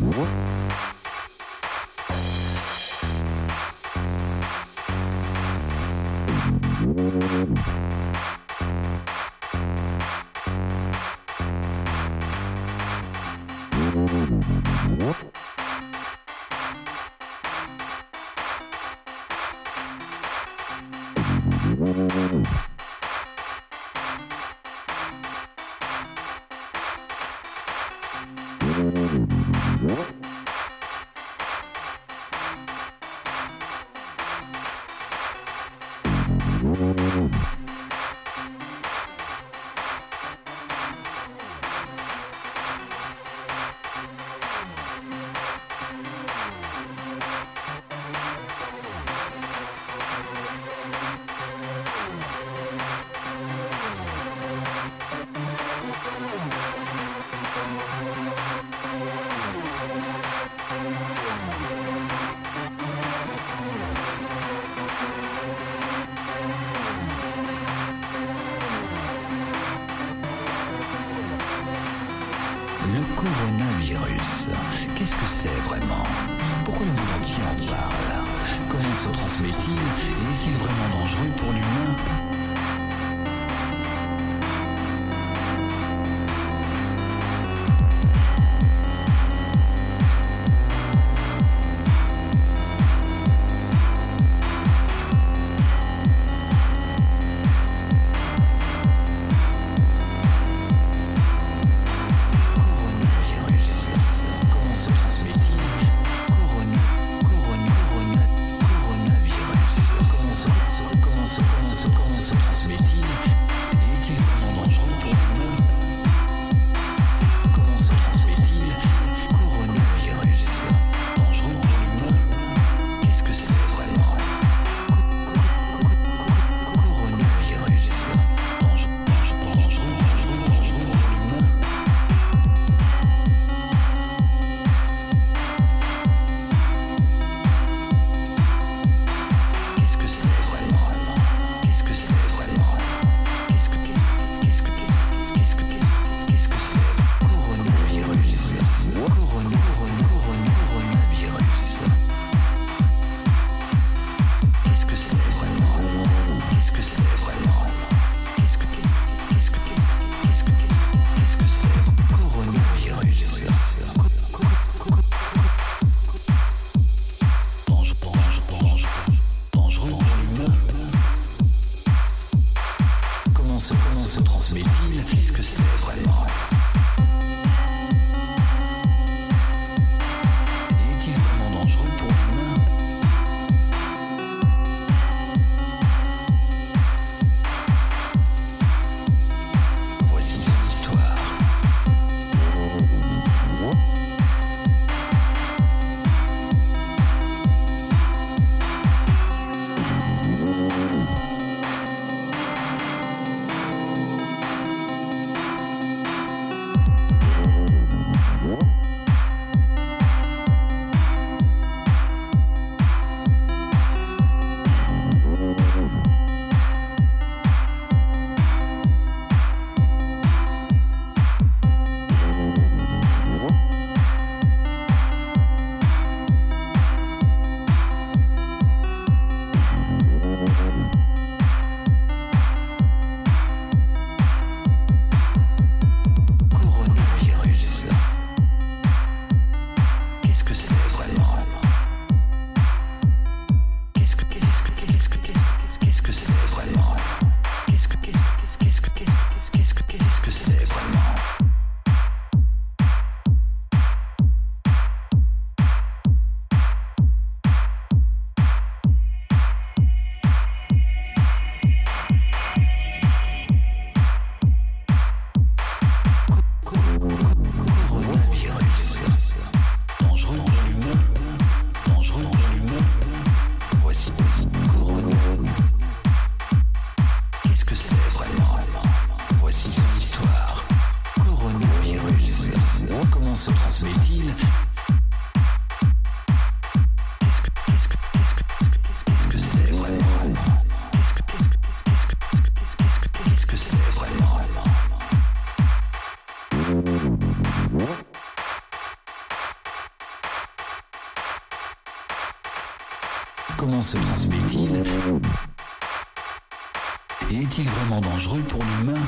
Música Le coronavirus, qu'est-ce que c'est vraiment? Pourquoi le monde entier en parle? Comment se transmet-il? Et est-il vraiment dangereux pour l'humain? Principle. comment se, comment se transmet-il? Qu'est-ce que c'est vraiment? Comment se transmet-il? Et est-il vraiment dangereux pour l'humain?